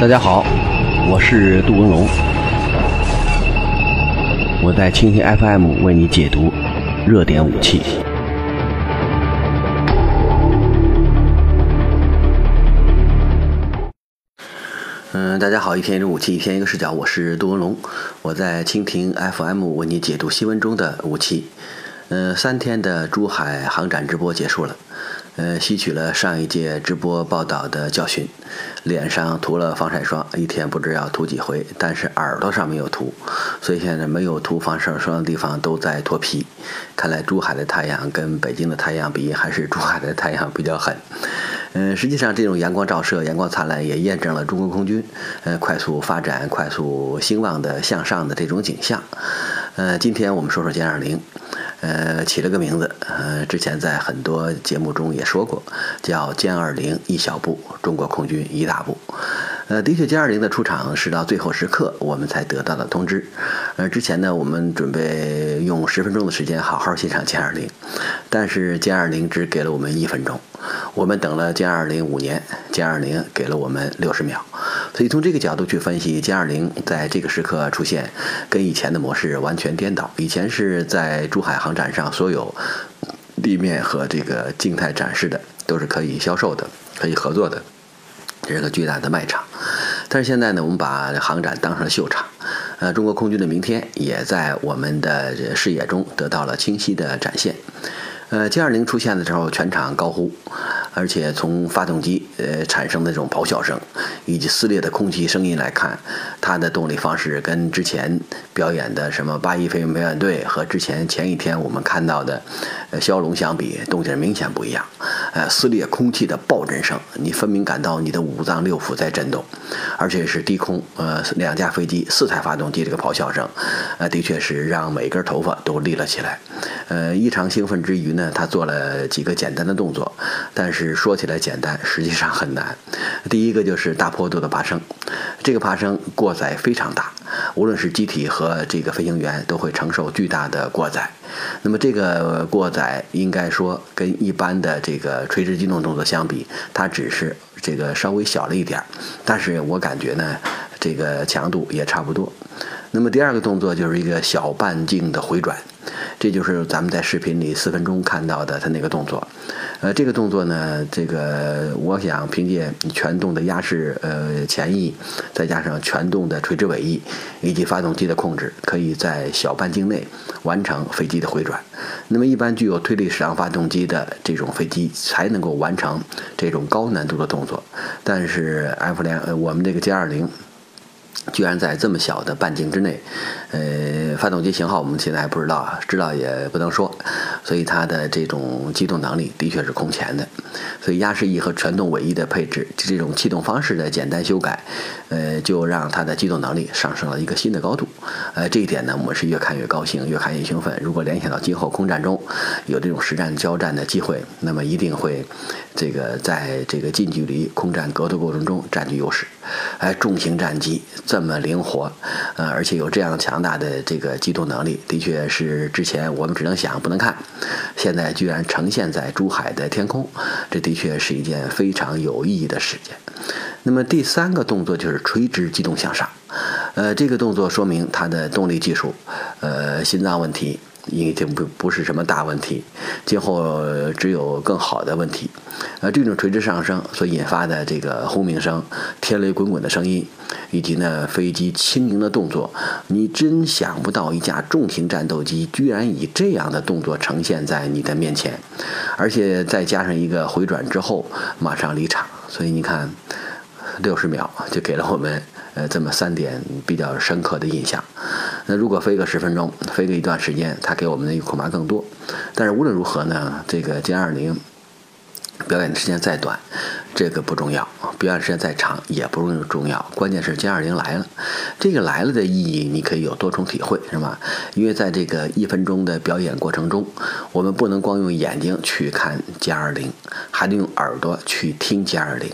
大家好，我是杜文龙，我在蜻蜓 FM 为你解读热点武器。嗯，大家好，一天一种武器，一天一个视角，我是杜文龙，我在蜻蜓 FM 为你解读新闻中的武器。嗯，三天的珠海航展直播结束了。呃，吸取了上一届直播报道的教训，脸上涂了防晒霜，一天不知要涂几回，但是耳朵上没有涂，所以现在没有涂防晒霜的地方都在脱皮。看来珠海的太阳跟北京的太阳比，还是珠海的太阳比较狠。嗯，实际上这种阳光照射、阳光灿烂，也验证了中国空军呃快速发展、快速兴旺的向上的这种景象。呃，今天我们说说歼二零。呃，起了个名字，呃，之前在很多节目中也说过，叫歼二零一小步，中国空军一大步。呃，的确，歼二零的出场是到最后时刻我们才得到的通知。呃，之前呢，我们准备用十分钟的时间好好欣赏歼二零，但是歼二零只给了我们一分钟。我们等了歼二零五年，歼二零给了我们六十秒。所以从这个角度去分析，歼二零在这个时刻出现，跟以前的模式完全颠倒。以前是在珠海航展上，所有地面和这个静态展示的都是可以销售的、可以合作的，这是个巨大的卖场。但是现在呢，我们把航展当成了秀场，呃，中国空军的明天也在我们的视野中得到了清晰的展现。呃，歼二零出现的时候，全场高呼，而且从发动机呃产生的这种咆哮声，以及撕裂的空气声音来看，它的动力方式跟之前表演的什么八一飞行表演队和之前前一天我们看到的呃枭龙相比，动静明显不一样。呃，撕裂空气的爆震声，你分明感到你的五脏六腑在震动，而且是低空呃两架飞机四台发动机这个咆哮声，呃，的确是让每根头发都立了起来。呃，异常兴奋之余呢。他做了几个简单的动作，但是说起来简单，实际上很难。第一个就是大坡度的爬升，这个爬升过载非常大，无论是机体和这个飞行员都会承受巨大的过载。那么这个过载应该说跟一般的这个垂直机动动作相比，它只是这个稍微小了一点儿，但是我感觉呢，这个强度也差不多。那么第二个动作就是一个小半径的回转。这就是咱们在视频里四分钟看到的他那个动作，呃，这个动作呢，这个我想凭借全动的压式呃前翼，再加上全动的垂直尾翼以及发动机的控制，可以在小半径内完成飞机的回转。那么，一般具有推力矢量发动机的这种飞机才能够完成这种高难度的动作。但是 F 两呃，我们这个歼二零。居然在这么小的半径之内，呃，发动机型号我们现在还不知道啊，知道也不能说，所以它的这种机动能力的确是空前的。所以压式翼和传动尾翼的配置，这种气动方式的简单修改，呃，就让它的机动能力上升了一个新的高度。呃，这一点呢，我们是越看越高兴，越看越兴奋。如果联想到今后空战中有这种实战交战的机会，那么一定会这个在这个近距离空战格斗过程中占据优势。哎，重型战机。这么灵活，呃，而且有这样强大的这个机动能力，的确是之前我们只能想不能看，现在居然呈现在珠海的天空，这的确是一件非常有意义的事件。那么第三个动作就是垂直机动向上，呃，这个动作说明它的动力技术，呃，心脏问题。已经不不是什么大问题，今后只有更好的问题。呃，这种垂直上升所引发的这个轰鸣声、天雷滚滚的声音，以及呢飞机轻盈的动作，你真想不到一架重型战斗机居然以这样的动作呈现在你的面前，而且再加上一个回转之后马上离场，所以你看，六十秒就给了我们呃这么三点比较深刻的印象。那如果飞个十分钟，飞个一段时间，它给我们的恐怕更多。但是无论如何呢，这个歼二零表演的时间再短，这个不重要；表演时间再长也不容易重要。关键是歼二零来了，这个来了的意义你可以有多重体会，是吧？因为在这个一分钟的表演过程中，我们不能光用眼睛去看歼二零，还得用耳朵去听歼二零。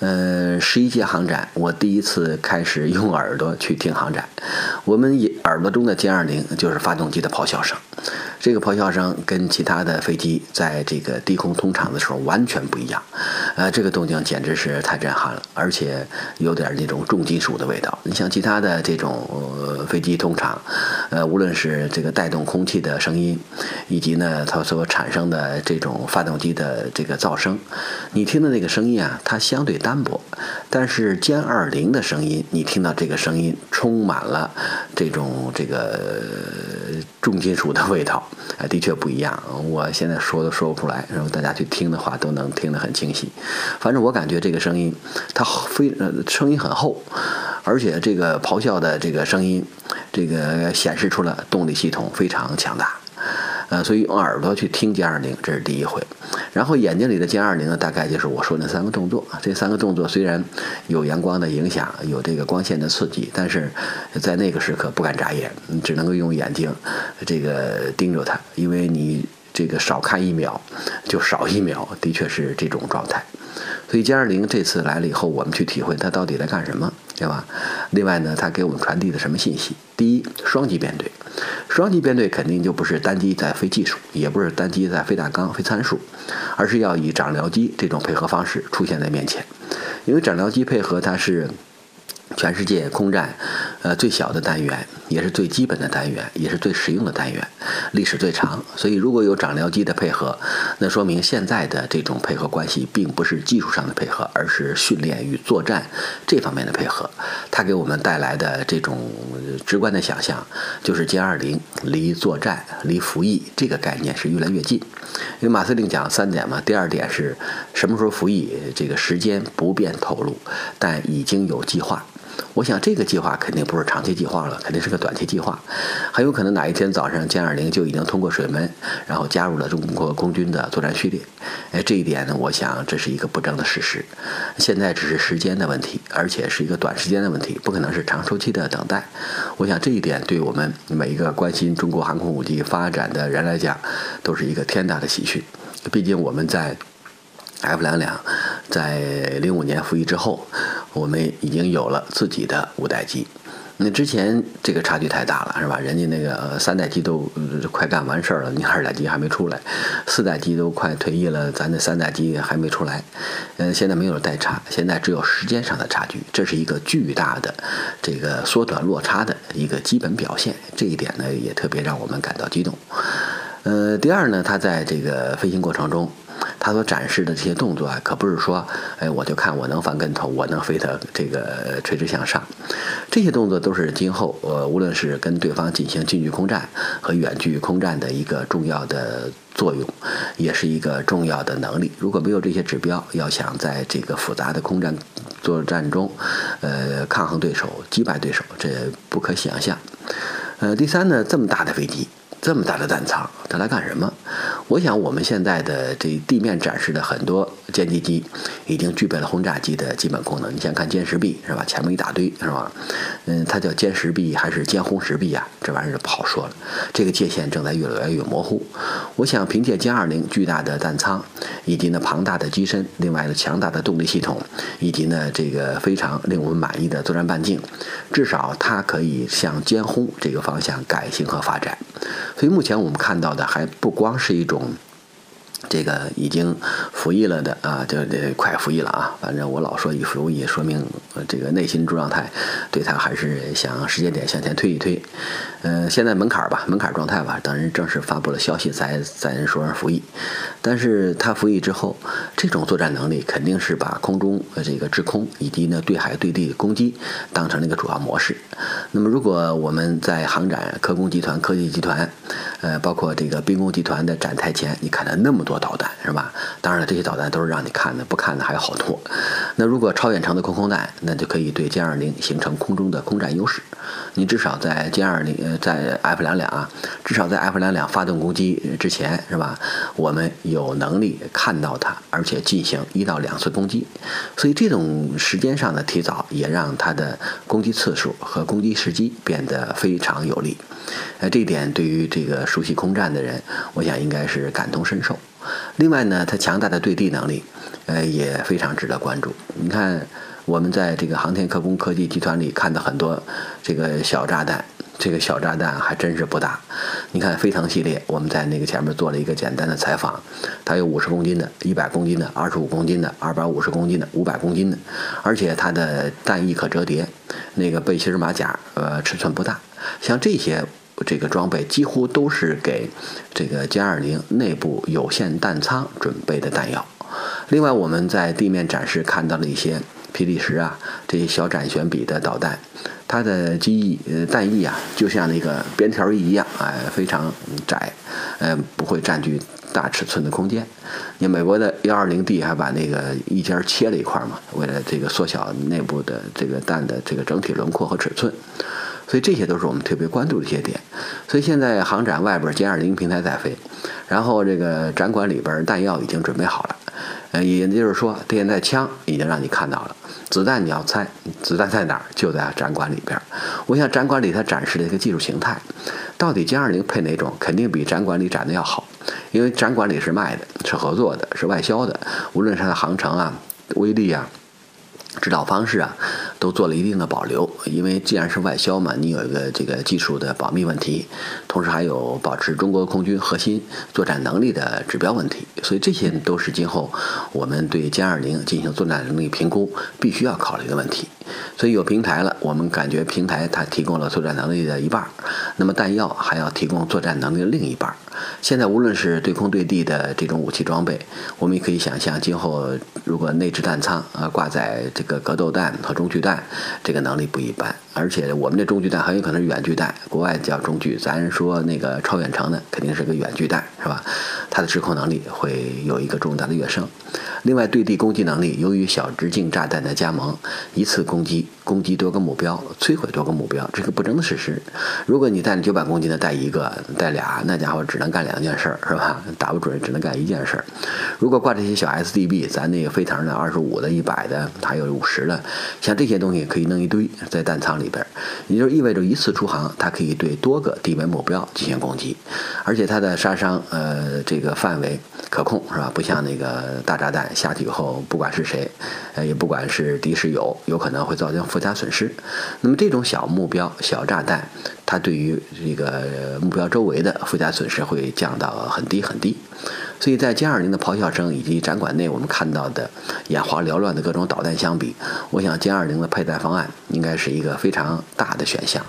呃，十一届航展，我第一次开始用耳朵去听航展。我们耳朵中的歼二零就是发动机的咆哮声，这个咆哮声跟其他的飞机在这个低空通场的时候完全不一样，呃，这个动静简直是太震撼了，而且有点那种重金属的味道。你像其他的这种飞机通常，呃，无论是这个带动空气的声音，以及呢它所产生的这种发动机的这个噪声，你听的那个声音啊，它相对单薄，但是歼二零的声音，你听到这个声音充满了这种这个。重金属的味道，啊，的确不一样。我现在说都说不出来，然后大家去听的话都能听得很清晰。反正我感觉这个声音，它非呃声音很厚，而且这个咆哮的这个声音，这个显示出了动力系统非常强大。呃，所以用耳朵去听歼二零，这是第一回。然后眼睛里的歼二零呢，大概就是我说那三个动作。这三个动作虽然有阳光的影响，有这个光线的刺激，但是在那个时刻不敢眨眼，你只能够用眼睛这个盯着它，因为你这个少看一秒就少一秒，的确是这种状态。所以歼二零这次来了以后，我们去体会它到底在干什么，对吧？另外呢，它给我们传递的什么信息？第一，双机编队。双机编队肯定就不是单机在飞技术，也不是单机在飞大纲、飞参数，而是要以长僚机这种配合方式出现在面前，因为长僚机配合它是。全世界空战，呃，最小的单元，也是最基本的单元，也是最实用的单元，历史最长。所以，如果有长僚机的配合，那说明现在的这种配合关系，并不是技术上的配合，而是训练与作战这方面的配合。它给我们带来的这种直观的想象，就是歼二零离作战、离服役这个概念是越来越近。因为马司令讲三点嘛，第二点是什么时候服役，这个时间不便透露，但已经有计划。我想这个计划肯定不是长期计划了，肯定是个短期计划，很有可能哪一天早上歼二零就已经通过水门，然后加入了中国空军的作战序列。哎，这一点呢，我想这是一个不争的事实。现在只是时间的问题，而且是一个短时间的问题，不可能是长周期的等待。我想这一点对我们每一个关心中国航空武器发展的人来讲，都是一个天大的喜讯。毕竟我们在 F 两两在零五年服役之后。我们已经有了自己的五代机，那之前这个差距太大了，是吧？人家那个三代机都快干完事儿了，你二代机还没出来，四代机都快退役了，咱那三代机还没出来。嗯，现在没有代差，现在只有时间上的差距，这是一个巨大的这个缩短落差的一个基本表现。这一点呢，也特别让我们感到激动。呃，第二呢，它在这个飞行过程中。他所展示的这些动作啊，可不是说，哎，我就看我能翻跟头，我能飞得这个垂直向上。这些动作都是今后呃，无论是跟对方进行近距空战和远距空战的一个重要的作用，也是一个重要的能力。如果没有这些指标，要想在这个复杂的空战作战中，呃，抗衡对手、击败对手，这不可想象。呃，第三呢，这么大的飞机。这么大的弹仓，它来干什么？我想我们现在的这地面展示的很多歼击机，已经具备了轰炸机的基本功能。你先看歼十 B 是吧？前面一大堆是吧？嗯，它叫歼十 B 还是歼轰十 B 呀？这玩意儿就不好说了。这个界限正在越来越模糊。我想凭借歼二零巨大的弹仓，以及呢庞大的机身，另外呢强大的动力系统，以及呢这个非常令我们满意的作战半径，至少它可以向歼轰这个方向改型和发展。所以目前我们看到的还不光是一种。嗯这个已经服役了的啊，就这快服役了啊。反正我老说已服役，说明这个内心状态对他还是想时间点向前推一推。嗯，现在门槛吧，门槛状态吧，等人正式发布了消息才才人说服役。但是他服役之后，这种作战能力肯定是把空中这个制空以及呢对海对地攻击当成了一个主要模式。那么如果我们在航展科工集团、科技集团，呃，包括这个兵工集团的展台前，你看到那么多。多导弹是吧？当然了，这些导弹都是让你看的，不看的还有好多。那如果超远程的空空弹，那就可以对歼二零形成空中的空战优势。你至少在歼二零呃，在 F 两两啊，至少在 F 两两发动攻击之前是吧？我们有能力看到它，而且进行一到两次攻击。所以这种时间上的提早，也让它的攻击次数和攻击时机变得非常有利。呃，这一点对于这个熟悉空战的人，我想应该是感同身受。另外呢，它强大的对地能力，呃，也非常值得关注。你看，我们在这个航天科工科技集团里看到很多这个小炸弹，这个小炸弹还真是不大。你看飞腾系列，我们在那个前面做了一个简单的采访，它有五十公斤的、一百公斤的、二十五公斤的、二百五十公斤的、五百公斤的，而且它的弹翼可折叠，那个背心马甲呃尺寸不大。像这些这个装备几乎都是给这个歼二零内部有限弹仓准备的弹药。另外，我们在地面展示看到了一些霹雳十啊这些小展旋比的导弹。它的机翼呃弹翼啊，就像那个边条翼一样，哎，非常窄，呃，不会占据大尺寸的空间。你美国的幺二零 D 还把那个翼尖切了一块嘛，为了这个缩小内部的这个弹的这个整体轮廓和尺寸。所以这些都是我们特别关注的一些点。所以现在航展外边歼二零平台在飞，然后这个展馆里边弹药已经准备好了，呃，也就是说现在枪已经让你看到了。子弹你要猜，子弹在哪儿？就在展馆里边。我想展馆里它展示的一个技术形态，到底歼二零配哪种，肯定比展馆里展的要好，因为展馆里是卖的，是合作的，是外销的，无论是它的航程啊、威力啊。指导方式啊，都做了一定的保留，因为既然是外销嘛，你有一个这个技术的保密问题，同时还有保持中国空军核心作战能力的指标问题，所以这些都是今后我们对歼二零进行作战能力评估必须要考虑的问题。所以有平台了，我们感觉平台它提供了作战能力的一半，那么弹药还要提供作战能力的另一半。现在无论是对空对地的这种武器装备，我们也可以想象，今后如果内置弹仓啊挂载这个格斗弹和中距弹，这个能力不一般。而且我们这中距弹很有可能是远距弹，国外叫中距，咱说那个超远程的肯定是个远距弹，是吧？它的制空能力会有一个重大的跃升。另外，对地攻击能力，由于小直径炸弹的加盟，一次攻击攻击多个目标，摧毁多个目标，这个不争的事实。如果你带九百公斤的带一个、带俩，那家伙只能干两件事儿，是吧？打不准，只能干一件事儿。如果挂这些小 SDB，咱那个飞腾的二十五的、一百的，还有五十的，像这些东西可以弄一堆在弹仓里边，也就意味着一次出航，它可以对多个地面目标进行攻击，而且它的杀伤呃这个范围可控，是吧？不像那个大炸弹。下去以后，不管是谁，呃，也不管是敌是友，有可能会造成加损失。那么这种小目标、小炸弹，它对于这个目标周围的附加损失会降到很低很低。所以在歼二零的咆哮声以及展馆内我们看到的眼花缭乱的各种导弹相比，我想歼二零的配弹方案应该是一个非常大的选项。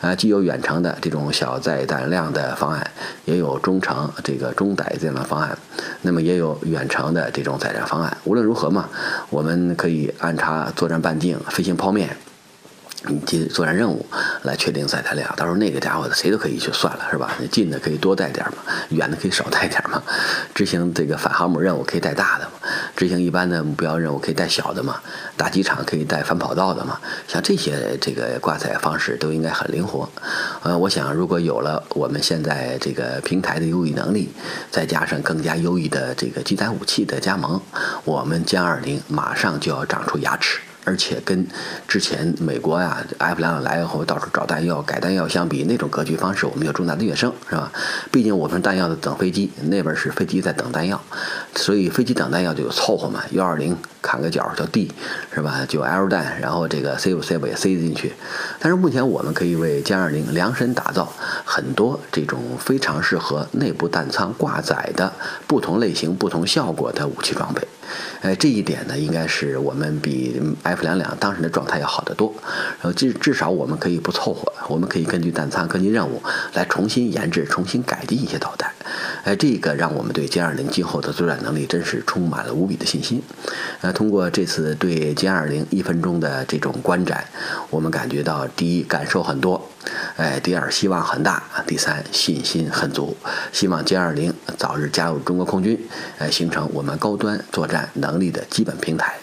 啊，既有远程的这种小载弹量的方案，也有中程这个中载这样的方案，那么也有远程的这种载弹方案。无论如何嘛，我们可以安插作战半径飞行剖面。以及作战任务来确定载弹量，到时候那个家伙谁都可以去算了，是吧？近的可以多带点嘛，远的可以少带点嘛。执行这个反航母任务可以带大的嘛，执行一般的目标任务可以带小的嘛，打机场可以带反跑道的嘛。像这些这个挂载方式都应该很灵活。呃，我想如果有了我们现在这个平台的优异能力，再加上更加优异的这个机载武器的加盟，我们歼二零马上就要长出牙齿。而且跟之前美国呀，F 两两来以后到处找弹药、改弹药相比，那种格局方式，我们有重大的跃升，是吧？毕竟我们弹药的等飞机，那边是飞机在等弹药，所以飞机等弹药就凑合嘛。幺二零砍个角叫 D，是吧？就 L 弹，然后这个 C 五 C 五也塞进去。但是目前我们可以为歼二零量身打造很多这种非常适合内部弹仓挂载的不同类型、不同效果的武器装备。哎，这一点呢，应该是我们比 F 两两当时的状态要好得多。然后至至少我们可以不凑合，我们可以根据弹仓、根据任务来重新研制、重新改进一些导弹。哎，这个让我们对歼二零今后的作战能力真是充满了无比的信心。呃，通过这次对歼二零一分钟的这种观展，我们感觉到第一感受很多，哎，第二希望很大，第三信心很足。希望歼二零早日加入中国空军，哎，形成我们高端作战能力的基本平台。